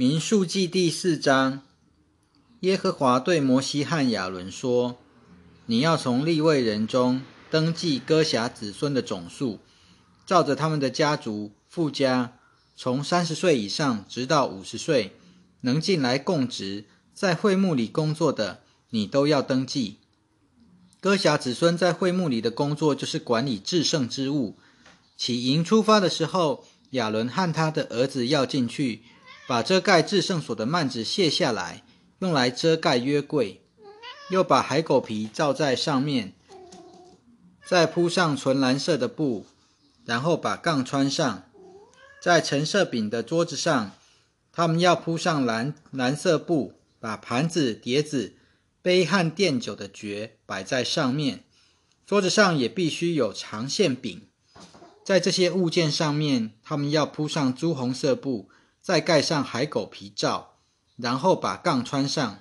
民数记第四章，耶和华对摩西和亚伦说：“你要从立位人中登记哥辖子孙的总数，照着他们的家族、富家，从三十岁以上直到五十岁，能进来供职，在会幕里工作的，你都要登记。哥辖子孙在会幕里的工作，就是管理至圣之物。起营出发的时候，亚伦和他的儿子要进去。”把遮盖至圣所的幔子卸下来，用来遮盖约柜，又把海狗皮罩在上面，再铺上纯蓝色的布，然后把杠穿上。在橙色饼的桌子上，他们要铺上蓝蓝色布，把盘子、碟子、杯和垫酒的爵摆在上面。桌子上也必须有长线饼。在这些物件上面，他们要铺上朱红色布。再盖上海狗皮罩，然后把杠穿上。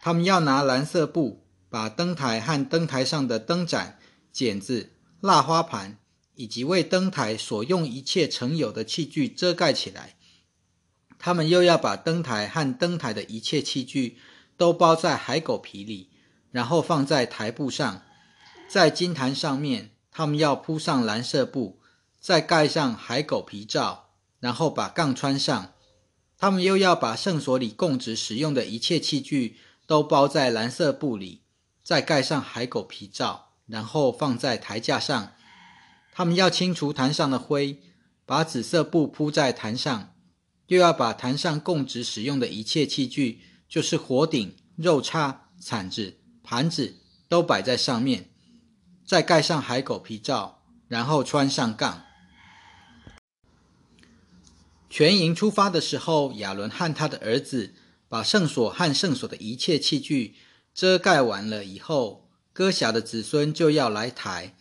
他们要拿蓝色布把灯台和灯台上的灯盏、剪子、蜡花盘以及为灯台所用一切盛有的器具遮盖起来。他们又要把灯台和灯台的一切器具都包在海狗皮里，然后放在台布上。在金坛上面，他们要铺上蓝色布，再盖上海狗皮罩。然后把杠穿上，他们又要把圣所里供职使用的一切器具都包在蓝色布里，再盖上海狗皮罩，然后放在台架上。他们要清除坛上的灰，把紫色布铺在坛上，又要把坛上供职使用的一切器具，就是火鼎、肉叉、铲子、盘子，都摆在上面，再盖上海狗皮罩，然后穿上杠。全营出发的时候，亚伦和他的儿子把圣所和圣所的一切器具遮盖完了以后，哥辖的子孙就要来抬，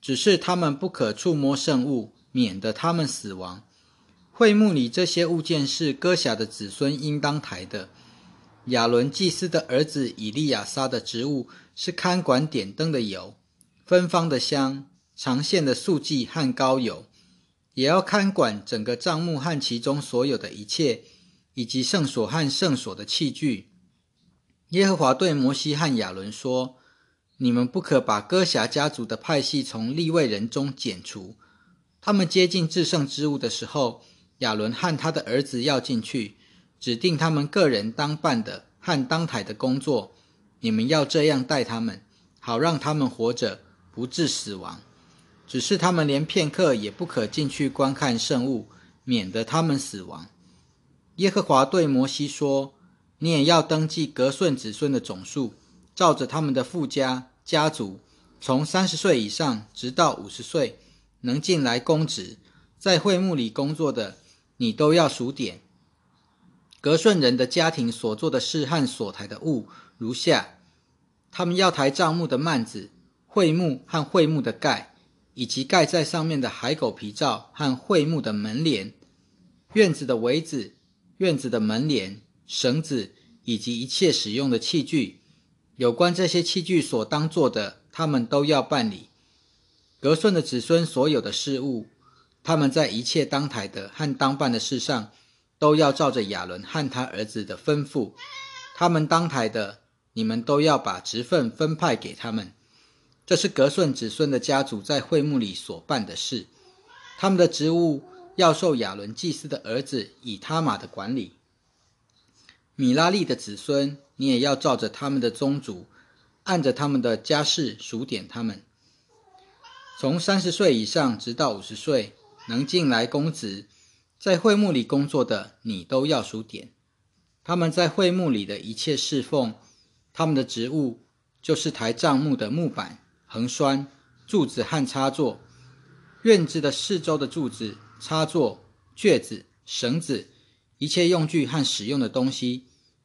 只是他们不可触摸圣物，免得他们死亡。会幕里这些物件是哥辖的子孙应当抬的。亚伦祭司的儿子以利亚撒的职务是看管点灯的油、芬芳的香、长线的素祭和膏油。也要看管整个帐幕和其中所有的一切，以及圣所和圣所的器具。耶和华对摩西和亚伦说：“你们不可把哥辖家族的派系从立位人中剪除。他们接近至圣之物的时候，亚伦和他的儿子要进去，指定他们个人当办的和当台的工作。你们要这样待他们，好让他们活着，不致死亡。”只是他们连片刻也不可进去观看圣物，免得他们死亡。耶和华对摩西说：“你也要登记格顺子孙的总数，照着他们的富家家族，从三十岁以上直到五十岁，能进来公职，在会幕里工作的，你都要数点。格顺人的家庭所做的事和所抬的物如下：他们要抬帐幕的幔子、会幕和会幕的盖。”以及盖在上面的海狗皮罩和桧木的门帘、院子的围子、院子的门帘、绳子以及一切使用的器具，有关这些器具所当做的，他们都要办理。格顺的子孙所有的事物，他们在一切当台的和当办的事上，都要照着亚伦和他儿子的吩咐。他们当台的，你们都要把职份分派给他们。这是格顺子孙的家族在会幕里所办的事，他们的职务要受亚伦祭司的儿子以他玛的管理。米拉利的子孙，你也要照着他们的宗族，按着他们的家世数点他们。从三十岁以上直到五十岁，能进来公职，在会幕里工作的，你都要数点。他们在会幕里的一切侍奉，他们的职务就是抬帐幕的木板。横栓、柱子和插座，院子的四周的柱子、插座、橛子、绳子，一切用具和使用的东西，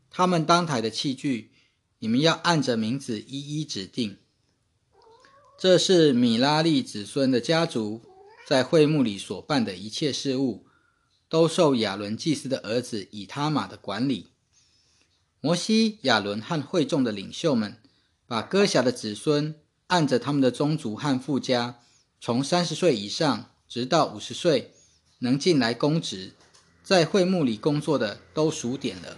他们当台的器具，你们要按着名字一一指定。这是米拉利子孙的家族在会幕里所办的一切事务，都受亚伦祭司的儿子以他玛的管理。摩西、亚伦和会众的领袖们，把哥辖的子孙。按着他们的宗族和富家，从三十岁以上直到五十岁，能进来公职，在会幕里工作的都数点了。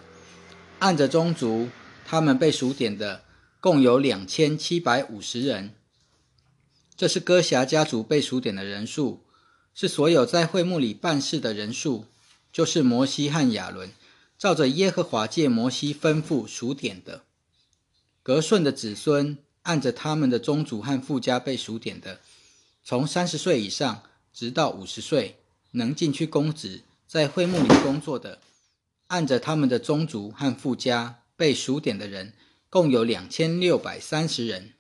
按着宗族，他们被数点的共有两千七百五十人。这是歌辖家族被数点的人数，是所有在会幕里办事的人数，就是摩西和亚伦照着耶和华借摩西吩咐数点的。格顺的子孙按着他们的宗族和富家被数点的，从三十岁以上直到五十岁能进去公职，在会幕里工作的。按着他们的宗族和富家被数点的人，共有两千六百三十人。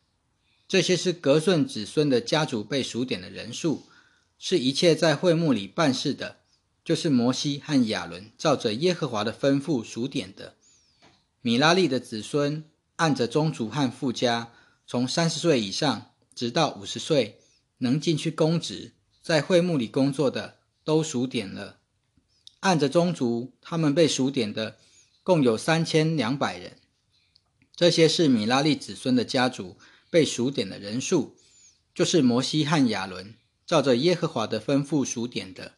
这些是格顺子孙的家族被数点的人数，是一切在会幕里办事的，就是摩西和亚伦照着耶和华的吩咐数点的。米拉利的子孙按着宗族和富家，从三十岁以上直到五十岁能进去公职，在会幕里工作的，都数点了。按着宗族，他们被数点的共有三千两百人。这些是米拉利子孙的家族被数点的人数，就是摩西和亚伦照着耶和华的吩咐数点的。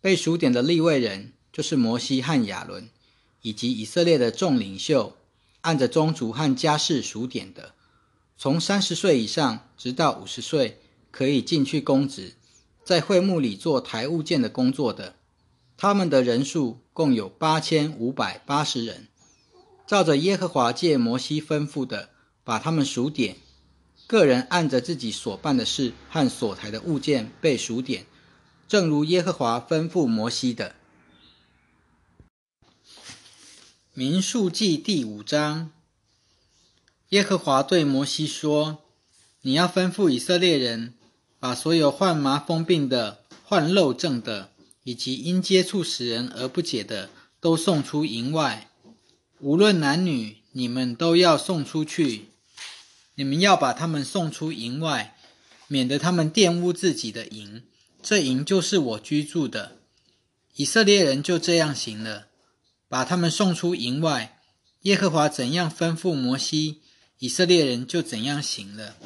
被数点的立位人，就是摩西和亚伦以及以色列的众领袖，按着宗族和家世数点的，从三十岁以上直到五十岁可以进去公职，在会幕里做台物件的工作的。他们的人数共有八千五百八十人，照着耶和华借摩西吩咐的，把他们数点，个人按着自己所办的事和所抬的物件被数点，正如耶和华吩咐摩西的。民数记第五章，耶和华对摩西说：“你要吩咐以色列人，把所有患麻风病的、患漏症的。”以及因接触使人而不解的，都送出营外。无论男女，你们都要送出去。你们要把他们送出营外，免得他们玷污自己的营。这营就是我居住的。以色列人就这样行了，把他们送出营外。耶和华怎样吩咐摩西，以色列人就怎样行了。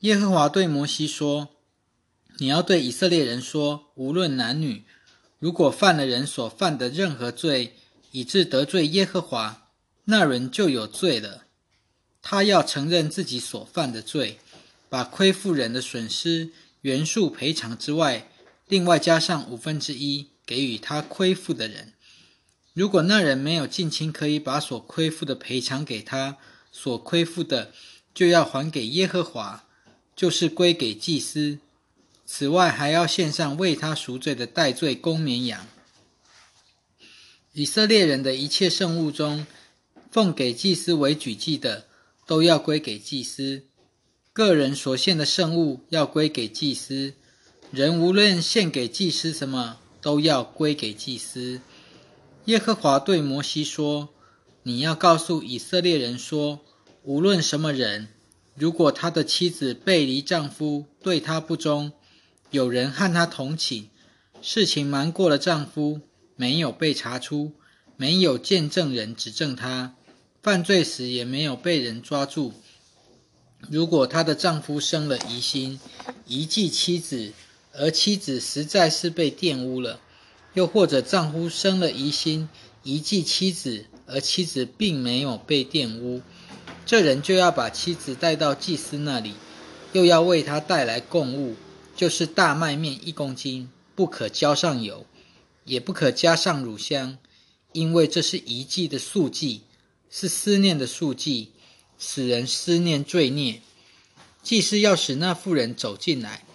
耶和华对摩西说。你要对以色列人说：无论男女，如果犯了人所犯的任何罪，以致得罪耶和华，那人就有罪了。他要承认自己所犯的罪，把亏负人的损失原数赔偿之外，另外加上五分之一给予他亏负的人。如果那人没有近亲可以把所亏负的赔偿给他，所亏负的就要还给耶和华，就是归给祭司。此外，还要献上为他赎罪的代罪公绵羊。以色列人的一切圣物中，奉给祭司为举祭的，都要归给祭司；个人所献的圣物要归给祭司。人无论献给祭司什么，都要归给祭司。耶和华对摩西说：“你要告诉以色列人说，无论什么人，如果他的妻子背离丈夫，对他不忠，有人和他同寝，事情瞒过了丈夫，没有被查出，没有见证人指证他，犯罪时也没有被人抓住。如果她的丈夫生了疑心，遗弃妻子，而妻子实在是被玷污了，又或者丈夫生了疑心，遗弃妻子，而妻子并没有被玷污，这人就要把妻子带到祭司那里，又要为他带来供物。就是大麦面一公斤，不可浇上油，也不可加上乳香，因为这是一季的素祭，是思念的素祭，使人思念罪孽。祭司要使那妇人走进来，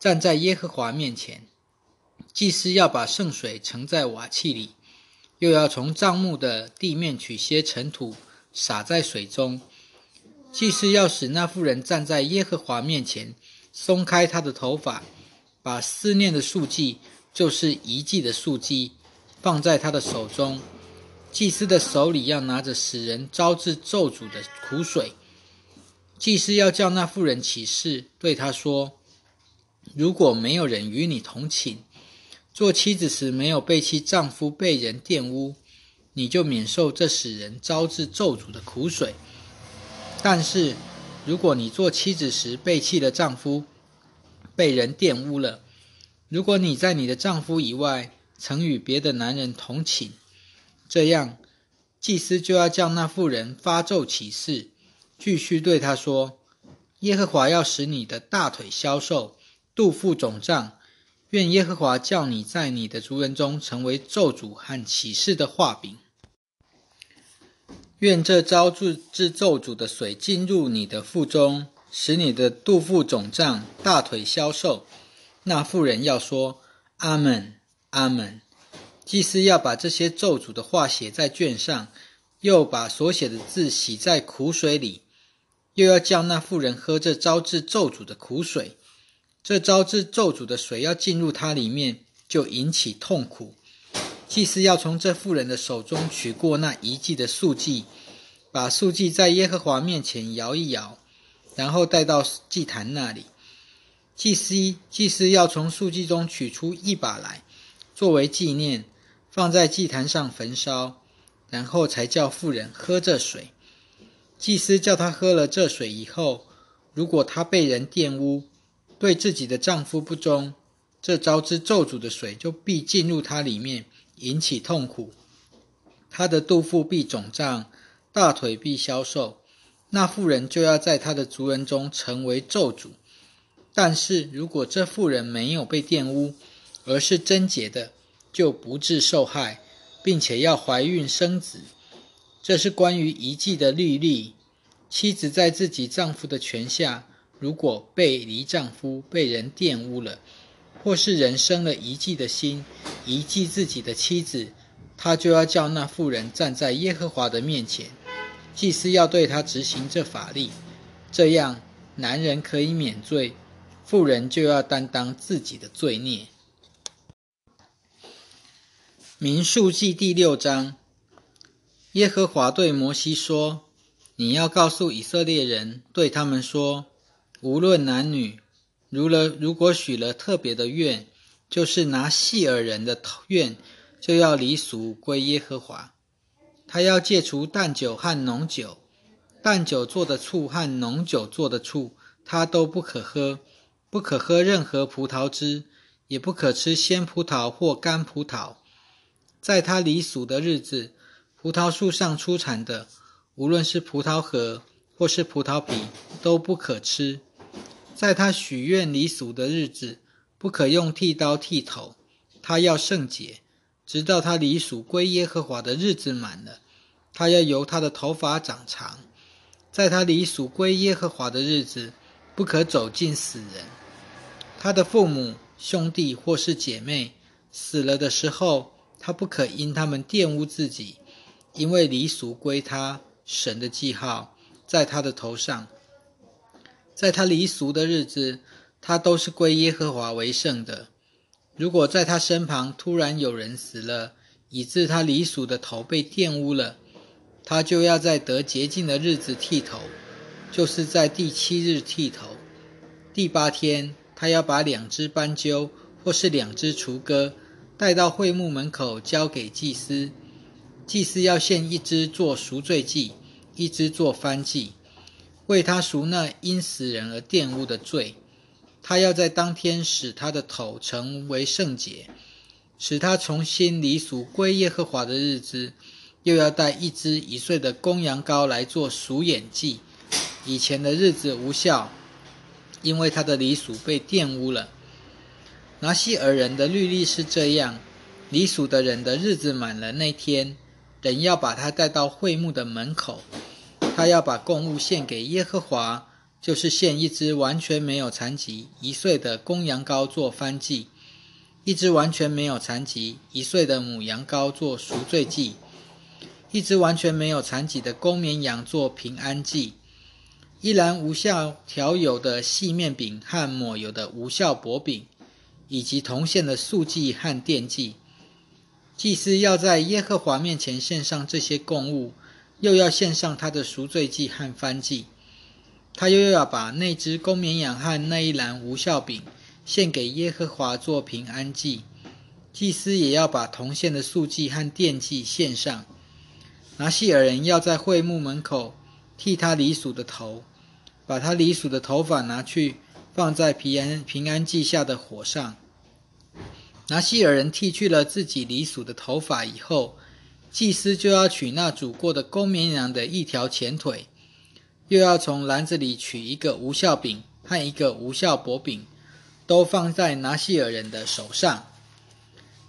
站在耶和华面前。祭司要把圣水盛在瓦器里，又要从帐幕的地面取些尘土撒在水中。祭司要使那妇人站在耶和华面前。松开她的头发，把思念的素祭，就是遗迹的素祭，放在他的手中。祭司的手里要拿着使人招致咒诅的苦水。祭司要叫那妇人起誓，对他说：“如果没有人与你同寝，做妻子时没有背弃丈夫被人玷污，你就免受这使人招致咒诅的苦水。但是，如果你做妻子时背弃了丈夫，被人玷污了；如果你在你的丈夫以外曾与别的男人同寝，这样祭司就要叫那妇人发咒起誓，继续对他说：“耶和华要使你的大腿消瘦，肚腹肿胀。愿耶和华叫你在你的族人中成为咒诅和启示的画饼。愿这招致致咒诅的水进入你的腹中，使你的肚腹肿胀，大腿消瘦。”那妇人要说：“阿门。”阿门。祭司要把这些咒诅的话写在卷上，又把所写的字洗在苦水里，又要叫那妇人喝这招致咒诅的苦水。这招致咒诅的水要进入它里面，就引起痛苦。祭司要从这妇人的手中取过那一季的素祭，把素祭在耶和华面前摇一摇，然后带到祭坛那里。祭司祭司要从素祭中取出一把来。作为纪念，放在祭坛上焚烧，然后才叫妇人喝这水。祭司叫她喝了这水以后，如果她被人玷污，对自己的丈夫不忠，这招致咒诅的水就必进入她里面，引起痛苦。她的肚腹必肿胀，大腿必消瘦，那妇人就要在她的族人中成为咒诅。但是如果这妇人没有被玷污，而是贞洁的，就不致受害，并且要怀孕生子。这是关于遗迹的律例。妻子在自己丈夫的权下，如果背离丈夫，被人玷污了，或是人生了遗迹的心，遗弃自己的妻子，他就要叫那妇人站在耶和华的面前，祭司要对他执行这法力。这样，男人可以免罪，妇人就要担当自己的罪孽。民数记第六章，耶和华对摩西说：“你要告诉以色列人，对他们说，无论男女，如了如果许了特别的愿，就是拿细耳人的愿，就要离俗归耶和华。他要戒除淡酒和浓酒，淡酒做的醋和浓酒做的醋，他都不可喝，不可喝任何葡萄汁，也不可吃鲜葡萄或干葡萄。”在他离俗的日子，葡萄树上出产的，无论是葡萄核或是葡萄皮，都不可吃。在他许愿离俗的日子，不可用剃刀剃头，他要圣洁，直到他离俗归耶和华的日子满了。他要由他的头发长长。在他离俗归耶和华的日子，不可走近死人。他的父母、兄弟或是姐妹死了的时候。他不可因他们玷污自己，因为离俗归他神的记号在他的头上，在他离俗的日子，他都是归耶和华为圣的。如果在他身旁突然有人死了，以致他离俗的头被玷污了，他就要在得洁净的日子剃头，就是在第七日剃头。第八天，他要把两只斑鸠或是两只雏鸽。带到会幕门口，交给祭司。祭司要献一只做赎罪祭，一只做翻祭，为他赎那因死人而玷污的罪。他要在当天使他的头成为圣洁，使他重新离俗归耶和华的日子。又要带一只一岁的公羊羔来做赎眼祭。以前的日子无效，因为他的离俗被玷污了。拿西尔人的律例是这样：离属的人的日子满了那天，人要把他带到会幕的门口，他要把供物献给耶和华，就是献一只完全没有残疾一岁的公羊羔做翻祭，一只完全没有残疾一岁的母羊羔做赎罪祭，一只完全没有残疾的公绵羊做平安祭，一篮无效调油的细面饼和抹油的无效薄饼。以及铜线的素祭和奠祭，祭司要在耶和华面前献上这些供物，又要献上他的赎罪祭和翻祭。他又要把那只公绵羊和那一篮无效饼献给耶和华做平安祭。祭司也要把铜线的素祭和奠祭献上。拿西尔人要在会幕门口剃他离属的头，把他离属的头发拿去。放在平安平安记下的火上，拿西尔人剃去了自己离属的头发以后，祭司就要取那煮过的公绵羊的一条前腿，又要从篮子里取一个无效饼和一个无效薄饼，都放在拿西尔人的手上。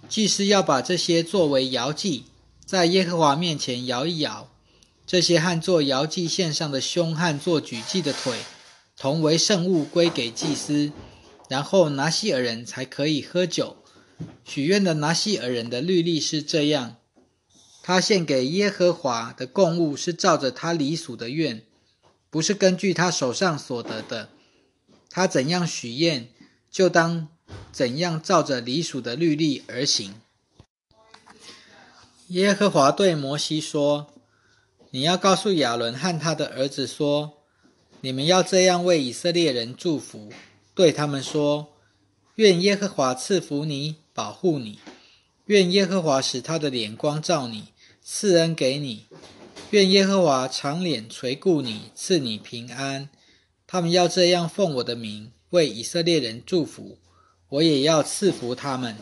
祭司要把这些作为摇祭，在耶和华面前摇一摇。这些和做摇祭献上的胸和做举祭的腿，同为圣物，归给祭司。然后拿西尔人才可以喝酒。许愿的拿西尔人的律例是这样：他献给耶和华的供物是照着他离属的愿，不是根据他手上所得的。他怎样许愿，就当怎样照着离属的律例而行。耶和华对摩西说。你要告诉亚伦和他的儿子说：“你们要这样为以色列人祝福，对他们说：愿耶和华赐福你，保护你；愿耶和华使他的脸光照你，赐恩给你；愿耶和华长脸垂顾你，赐你平安。他们要这样奉我的名为以色列人祝福，我也要赐福他们。”